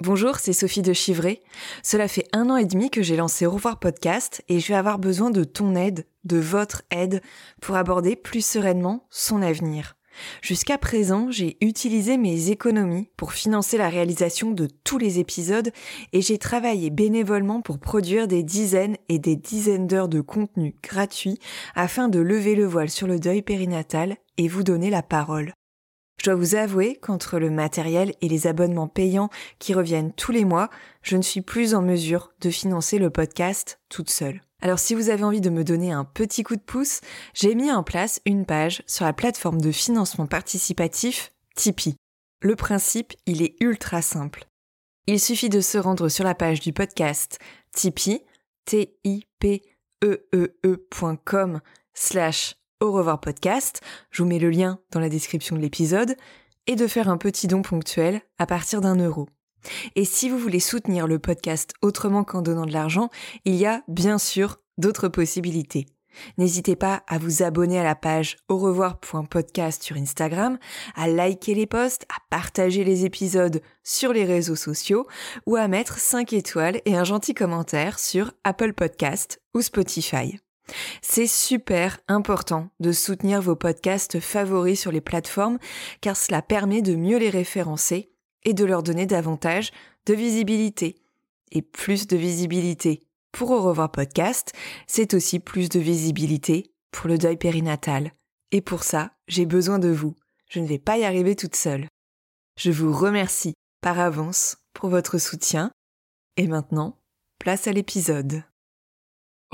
Bonjour, c'est Sophie de Chivray. Cela fait un an et demi que j'ai lancé Au revoir podcast et je vais avoir besoin de ton aide, de votre aide, pour aborder plus sereinement son avenir. Jusqu'à présent, j'ai utilisé mes économies pour financer la réalisation de tous les épisodes et j'ai travaillé bénévolement pour produire des dizaines et des dizaines d'heures de contenu gratuit afin de lever le voile sur le deuil périnatal et vous donner la parole. Dois vous avouer qu'entre le matériel et les abonnements payants qui reviennent tous les mois, je ne suis plus en mesure de financer le podcast toute seule. Alors si vous avez envie de me donner un petit coup de pouce, j'ai mis en place une page sur la plateforme de financement participatif Tipeee. Le principe, il est ultra simple. Il suffit de se rendre sur la page du podcast Tipeee, t i p e e, e slash au revoir podcast, je vous mets le lien dans la description de l'épisode, et de faire un petit don ponctuel à partir d'un euro. Et si vous voulez soutenir le podcast autrement qu'en donnant de l'argent, il y a bien sûr d'autres possibilités. N'hésitez pas à vous abonner à la page au revoir.podcast sur Instagram, à liker les posts, à partager les épisodes sur les réseaux sociaux ou à mettre 5 étoiles et un gentil commentaire sur Apple Podcast ou Spotify. C'est super important de soutenir vos podcasts favoris sur les plateformes car cela permet de mieux les référencer et de leur donner davantage de visibilité. Et plus de visibilité pour Au revoir podcast, c'est aussi plus de visibilité pour le deuil périnatal. Et pour ça, j'ai besoin de vous. Je ne vais pas y arriver toute seule. Je vous remercie par avance pour votre soutien. Et maintenant, place à l'épisode.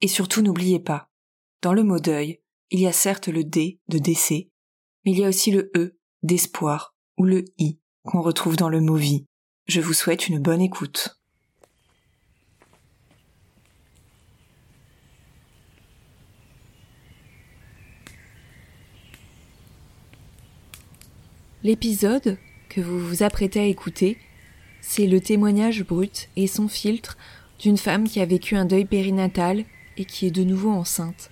Et surtout n'oubliez pas, dans le mot deuil, il y a certes le D de décès, mais il y a aussi le E d'espoir ou le I qu'on retrouve dans le mot vie. Je vous souhaite une bonne écoute. L'épisode que vous vous apprêtez à écouter, c'est le témoignage brut et sans filtre d'une femme qui a vécu un deuil périnatal et qui est de nouveau enceinte.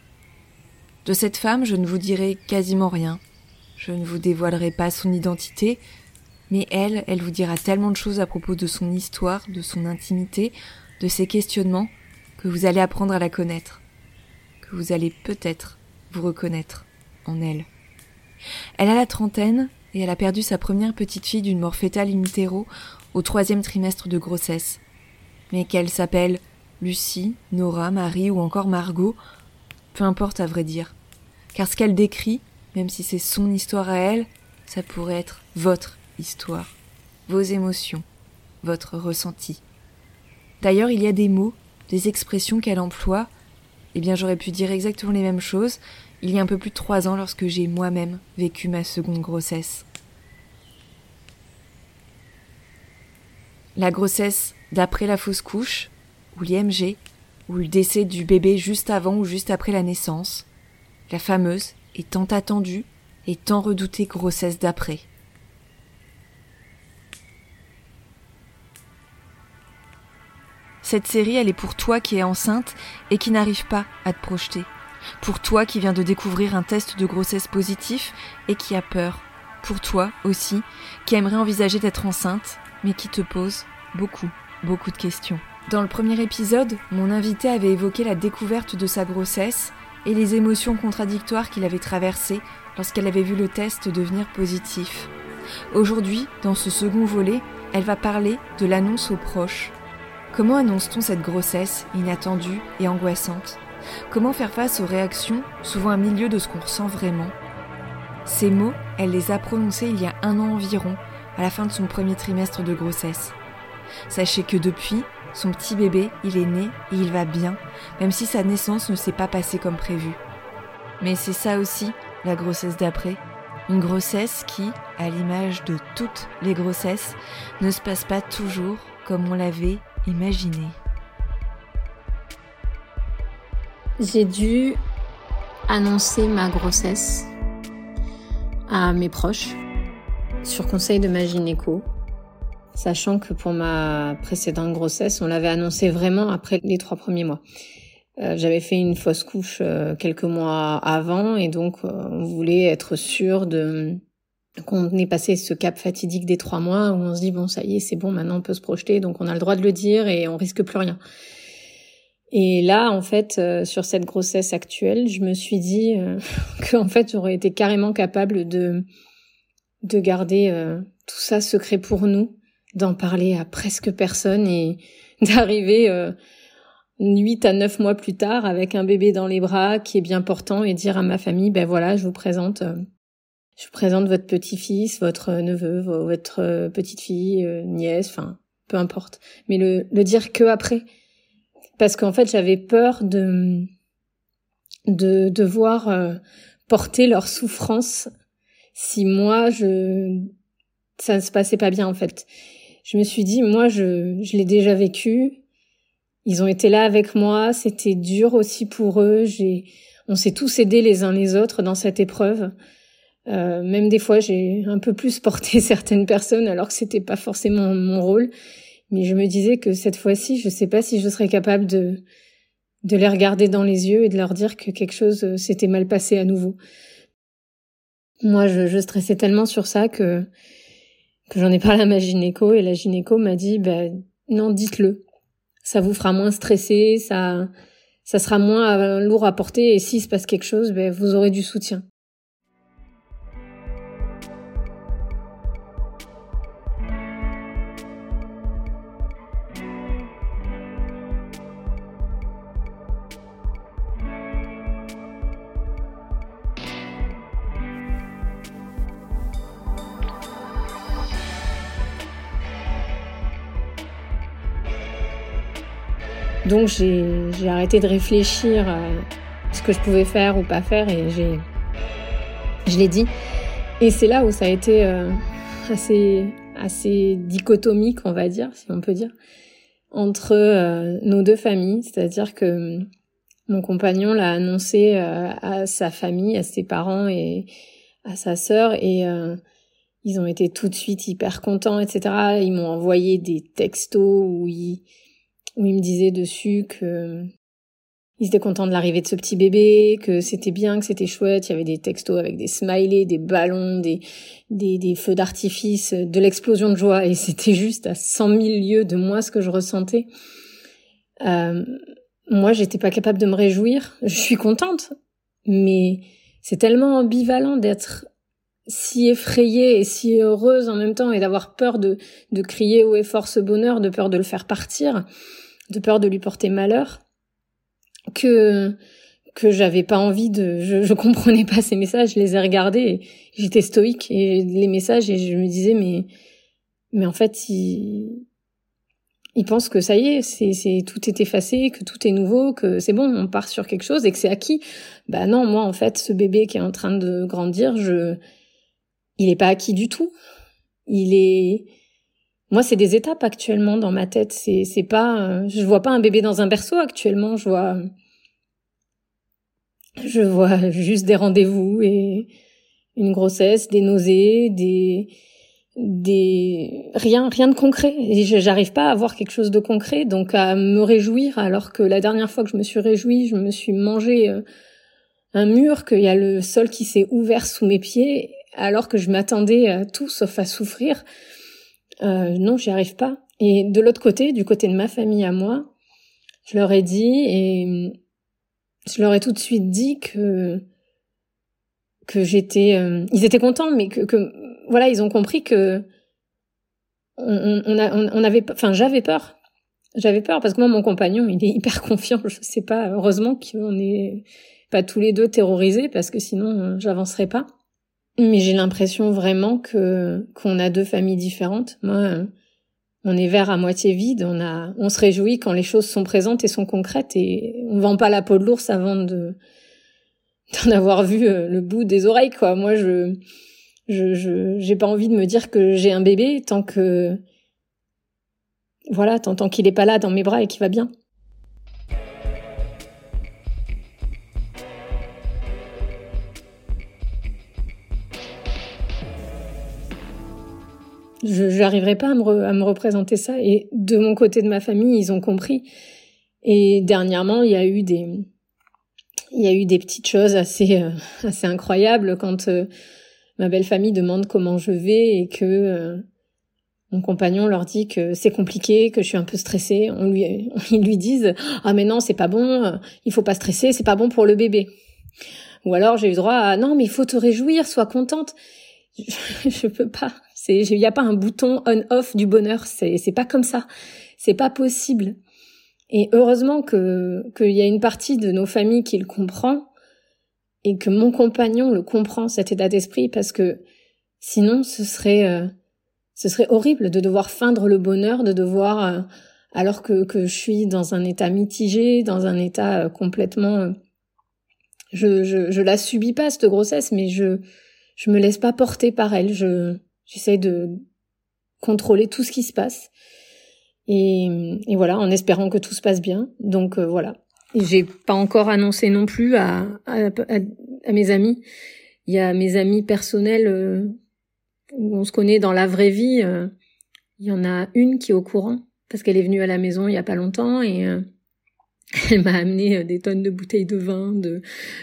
De cette femme, je ne vous dirai quasiment rien. Je ne vous dévoilerai pas son identité, mais elle, elle vous dira tellement de choses à propos de son histoire, de son intimité, de ses questionnements, que vous allez apprendre à la connaître, que vous allez peut-être vous reconnaître en elle. Elle a la trentaine et elle a perdu sa première petite fille d'une mort fétale in utero au troisième trimestre de grossesse. Mais qu'elle s'appelle Lucie, Nora, Marie ou encore Margot, peu importe à vrai dire. Car ce qu'elle décrit, même si c'est son histoire à elle, ça pourrait être votre histoire, vos émotions, votre ressenti. D'ailleurs, il y a des mots, des expressions qu'elle emploie. Eh bien, j'aurais pu dire exactement les mêmes choses il y a un peu plus de trois ans lorsque j'ai moi-même vécu ma seconde grossesse. La grossesse d'après la fausse couche, ou l'IMG, ou le décès du bébé juste avant ou juste après la naissance, la fameuse et tant attendue et tant redoutée grossesse d'après. Cette série, elle est pour toi qui es enceinte et qui n'arrive pas à te projeter. Pour toi qui viens de découvrir un test de grossesse positif et qui a peur. Pour toi aussi, qui aimerait envisager d'être enceinte, mais qui te pose beaucoup, beaucoup de questions. Dans le premier épisode, mon invité avait évoqué la découverte de sa grossesse et les émotions contradictoires qu'il avait traversées lorsqu'elle avait vu le test devenir positif. Aujourd'hui, dans ce second volet, elle va parler de l'annonce aux proches. Comment annonce-t-on cette grossesse inattendue et angoissante? Comment faire face aux réactions, souvent à milieu de ce qu'on ressent vraiment? Ces mots, elle les a prononcés il y a un an environ, à la fin de son premier trimestre de grossesse. Sachez que depuis, son petit bébé, il est né et il va bien, même si sa naissance ne s'est pas passée comme prévu. Mais c'est ça aussi, la grossesse d'après. Une grossesse qui, à l'image de toutes les grossesses, ne se passe pas toujours comme on l'avait imaginé. J'ai dû annoncer ma grossesse à mes proches sur conseil de ma gynéco, sachant que pour ma précédente grossesse, on l'avait annoncé vraiment après les trois premiers mois. Euh, j'avais fait une fausse couche euh, quelques mois avant et donc euh, on voulait être sûr de qu'on ait passé ce cap fatidique des trois mois où on se dit bon ça y est c'est bon maintenant on peut se projeter donc on a le droit de le dire et on risque plus rien. Et là, en fait, euh, sur cette grossesse actuelle, je me suis dit euh, que en fait, j'aurais été carrément capable de de garder euh, tout ça secret pour nous, d'en parler à presque personne et d'arriver huit à neuf mois plus tard avec un bébé dans les bras qui est bien portant et dire à ma famille, ben voilà, je vous présente, je vous présente votre petit-fils, votre neveu, votre petite-fille, nièce, enfin, peu importe. Mais le, le dire que après, parce qu'en fait j'avais peur de de devoir euh, porter leur souffrance si moi je ça ne se passait pas bien en fait. Je me suis dit moi je je l'ai déjà vécu. Ils ont été là avec moi, c'était dur aussi pour eux, j'ai on s'est tous aidés les uns les autres dans cette épreuve. Euh, même des fois, j'ai un peu plus porté certaines personnes alors que c'était pas forcément mon rôle. Mais je me disais que cette fois-ci, je sais pas si je serais capable de, de les regarder dans les yeux et de leur dire que quelque chose euh, s'était mal passé à nouveau. Moi, je, je stressais tellement sur ça que, que j'en ai parlé à ma gynéco et la gynéco m'a dit, ben, non, dites-le. Ça vous fera moins stressé, ça, ça sera moins euh, lourd à porter et s'il se passe quelque chose, ben, vous aurez du soutien. Donc j'ai arrêté de réfléchir à ce que je pouvais faire ou pas faire et j'ai je l'ai dit. Et c'est là où ça a été euh, assez assez dichotomique, on va dire, si on peut dire, entre euh, nos deux familles. C'est-à-dire que mon compagnon l'a annoncé euh, à sa famille, à ses parents et à sa sœur et ils ont été tout de suite hyper contents, etc. Ils m'ont envoyé des textos où ils où il me disait dessus que il était content de l'arrivée de ce petit bébé, que c'était bien, que c'était chouette. Il y avait des textos avec des smileys, des ballons, des, des, feux d'artifice, de l'explosion de joie. Et c'était juste à cent mille lieues de moi ce que je ressentais. Euh, moi, j'étais pas capable de me réjouir. Je suis contente, mais c'est tellement ambivalent d'être si effrayée et si heureuse en même temps et d'avoir peur de, de crier haut et fort ce bonheur, de peur de le faire partir de peur de lui porter malheur, que que j'avais pas envie de, je, je comprenais pas ces messages, je les ai regardés, j'étais stoïque et les messages et je me disais mais mais en fait il il pense que ça y est, c'est c'est tout est effacé, que tout est nouveau, que c'est bon, on part sur quelque chose et que c'est acquis. Bah non, moi en fait, ce bébé qui est en train de grandir, je il est pas acquis du tout. Il est moi, c'est des étapes actuellement dans ma tête. C'est, c'est pas, euh, je vois pas un bébé dans un berceau actuellement. Je vois, je vois juste des rendez-vous et une grossesse, des nausées, des, des, rien, rien de concret. Et j'arrive pas à avoir quelque chose de concret, donc à me réjouir. Alors que la dernière fois que je me suis réjouie, je me suis mangé euh, un mur, qu'il y a le sol qui s'est ouvert sous mes pieds, alors que je m'attendais à tout sauf à souffrir euh, non, j'y arrive pas. Et de l'autre côté, du côté de ma famille à moi, je leur ai dit et je leur ai tout de suite dit que que j'étais, euh, ils étaient contents, mais que, que voilà, ils ont compris que on, on, on avait, enfin, j'avais peur. J'avais peur parce que moi, mon compagnon, il est hyper confiant. Je sais pas, heureusement qu'on n'est pas tous les deux terrorisés parce que sinon, euh, j'avancerais pas. Mais j'ai l'impression vraiment que qu'on a deux familles différentes. Moi, euh, on est vert à moitié vide. On a, on se réjouit quand les choses sont présentes et sont concrètes et on vend pas la peau de l'ours avant de d'en avoir vu euh, le bout des oreilles, quoi. Moi, je je j'ai pas envie de me dire que j'ai un bébé tant que voilà tant, tant qu'il est pas là dans mes bras et qu'il va bien. Je n'arriverai pas à me, à me représenter ça. Et de mon côté de ma famille, ils ont compris. Et dernièrement, il y a eu des, il y a eu des petites choses assez, euh, assez incroyables quand euh, ma belle famille demande comment je vais et que euh, mon compagnon leur dit que c'est compliqué, que je suis un peu stressée. On lui, ils lui disent ah mais non c'est pas bon, il faut pas stresser, c'est pas bon pour le bébé. Ou alors j'ai eu droit à non mais il faut te réjouir, sois contente. Je, peux pas. Il n'y a pas un bouton on/off du bonheur. C'est, c'est pas comme ça. C'est pas possible. Et heureusement que qu'il y a une partie de nos familles qui le comprend et que mon compagnon le comprend cet état d'esprit parce que sinon ce serait euh, ce serait horrible de devoir feindre le bonheur, de devoir euh, alors que que je suis dans un état mitigé, dans un état euh, complètement je, je je la subis pas cette grossesse mais je je me laisse pas porter par elle, je j'essaie de contrôler tout ce qui se passe. Et, voilà, en espérant que tout se passe bien. Donc voilà, j'ai pas encore annoncé non plus à, à, à, mes amis. Il y a mes amis personnels euh, où on se connaît dans la vraie vie. Euh, il y en a une qui est au courant parce qu'elle est venue à la maison il y a pas longtemps et euh, elle m'a amené des tonnes de bouteilles de vin, de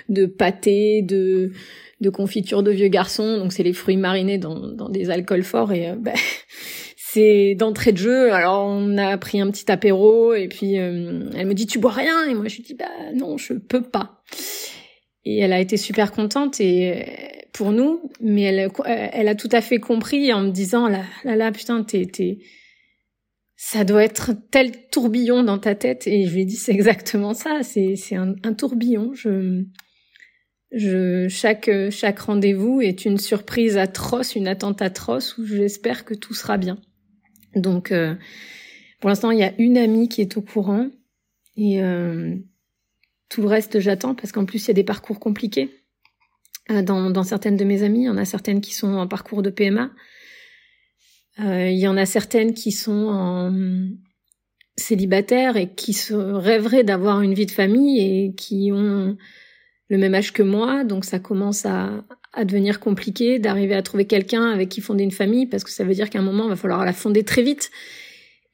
de pâté, de de confiture de vieux garçons. Donc c'est les fruits marinés dans dans des alcools forts et bah, c'est d'entrée de jeu. Alors on a pris un petit apéro et puis euh, elle me dit tu bois rien? Et moi je lui dis bah non je peux pas. Et elle a été super contente et euh, pour nous, mais elle elle a tout à fait compris en me disant là là là putain t'es t'es ça doit être tel tourbillon dans ta tête et je lui ai dit c'est exactement ça c'est c'est un, tourbillon je je, chaque, chaque rendez-vous est une surprise atroce, une attente atroce où j'espère que tout sera bien. Donc, euh, pour l'instant, il y a une amie qui est au courant et euh, tout le reste, j'attends parce qu'en plus, il y a des parcours compliqués. Euh, dans, dans, certaines de mes amies, il y en a certaines qui sont en parcours de PMA. Il y en a certaines qui sont en célibataires et qui se rêveraient d'avoir une vie de famille et qui ont le même âge que moi, donc ça commence à, devenir compliqué d'arriver à trouver quelqu'un avec qui fonder une famille parce que ça veut dire qu'à un moment il va falloir la fonder très vite.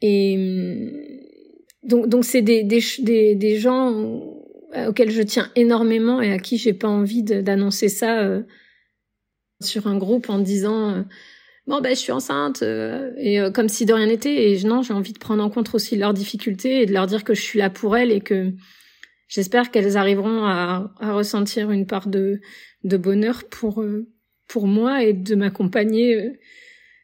Et mm, donc donc c'est des, des des gens auxquels je tiens énormément et à qui j'ai pas envie d'annoncer ça euh, sur un groupe en disant euh, bon ben je suis enceinte euh, et comme si de rien n'était et non j'ai envie de prendre en compte aussi leurs difficultés et de leur dire que je suis là pour elles et que j'espère qu'elles arriveront à, à ressentir une part de de bonheur pour euh, pour moi et de m'accompagner euh,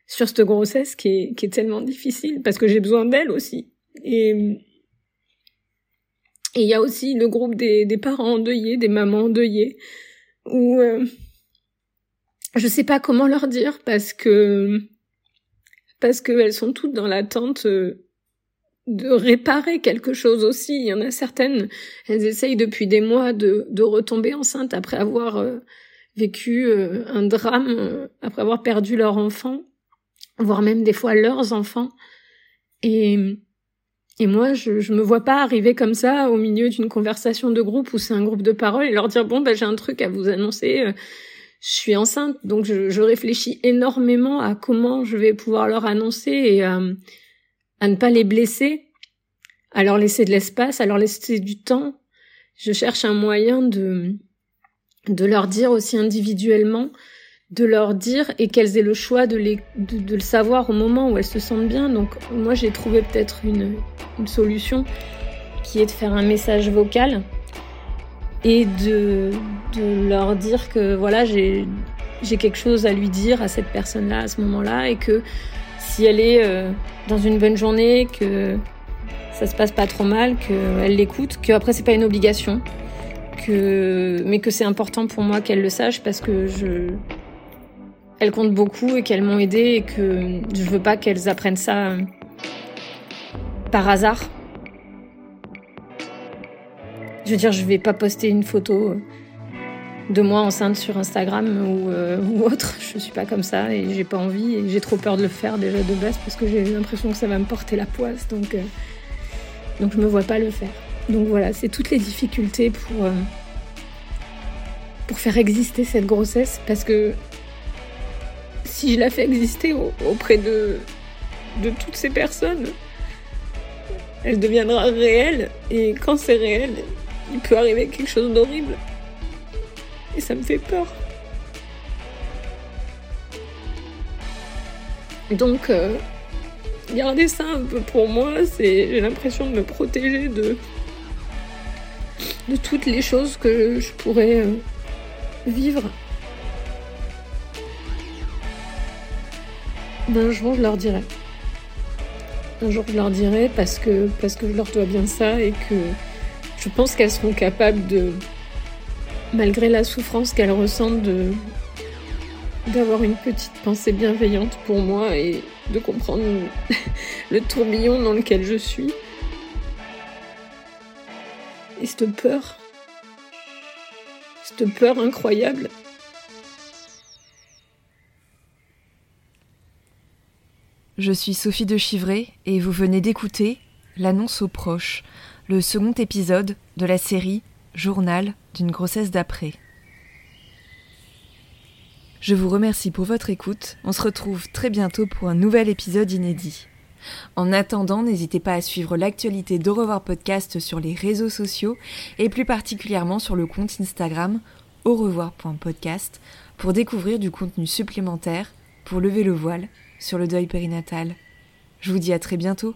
sur cette grossesse qui est qui est tellement difficile parce que j'ai besoin d'elle aussi. Et et il y a aussi le groupe des, des parents endeuillés, des mamans endeuillées, où euh, je sais pas comment leur dire parce que parce qu'elles sont toutes dans l'attente euh, de réparer quelque chose aussi. Il y en a certaines, elles essayent depuis des mois de, de retomber enceinte après avoir euh, vécu euh, un drame, après avoir perdu leur enfant, voire même des fois leurs enfants. Et, et moi, je, je me vois pas arriver comme ça au milieu d'une conversation de groupe où c'est un groupe de parole et leur dire bon ben j'ai un truc à vous annoncer. Je suis enceinte, donc je, je, réfléchis énormément à comment je vais pouvoir leur annoncer et à ne pas les blesser, à leur laisser de l'espace, à leur laisser du temps. Je cherche un moyen de, de leur dire aussi individuellement, de leur dire et qu'elles aient le choix de, les, de, le savoir au moment où elles se sentent bien. Donc moi j'ai trouvé peut-être une, une solution qui est de faire un message vocal et de, leur dire que voilà j'ai j'ai quelque chose à lui dire à cette personne-là à ce moment-là et que si elle est euh, dans une bonne journée, que ça se passe pas trop mal, qu'elle l'écoute, qu'après c'est pas une obligation, que mais que c'est important pour moi qu'elle le sache parce que je elles comptent beaucoup et qu'elles m'ont aidé et que je veux pas qu'elles apprennent ça euh, par hasard. Je veux dire, je vais pas poster une photo de moi enceinte sur Instagram ou, euh, autre. Je suis pas comme ça et j'ai pas envie et j'ai trop peur de le faire déjà de base parce que j'ai l'impression que ça va me porter la poisse. Donc, euh, donc je me vois pas le faire. Donc voilà, c'est toutes les difficultés pour, euh, pour faire exister cette grossesse parce que si je la fais exister auprès de, de toutes ces personnes, elle deviendra réelle et quand c'est réel, il peut arriver quelque chose d'horrible. Et ça me fait peur. Donc, euh, garder ça un peu pour moi, c'est j'ai l'impression de me protéger de, de toutes les choses que je pourrais euh, vivre. Un jour, je leur dirai. Un jour, je leur dirai parce que, parce que je leur dois bien ça et que je pense qu'elles seront capables de, malgré la souffrance qu'elle ressent de d'avoir une petite pensée bienveillante pour moi et de comprendre le tourbillon dans lequel je suis? Et cette peur, cette peur incroyable? Je suis Sophie de Chivray et vous venez d'écouter L'annonce aux proches, le second épisode de la série Journal d'une grossesse d'après. Je vous remercie pour votre écoute. On se retrouve très bientôt pour un nouvel épisode inédit. En attendant, n'hésitez pas à suivre l'actualité d'Au revoir podcast sur les réseaux sociaux et plus particulièrement sur le compte Instagram au revoir.podcast pour découvrir du contenu supplémentaire pour lever le voile sur le deuil périnatal. Je vous dis à très bientôt.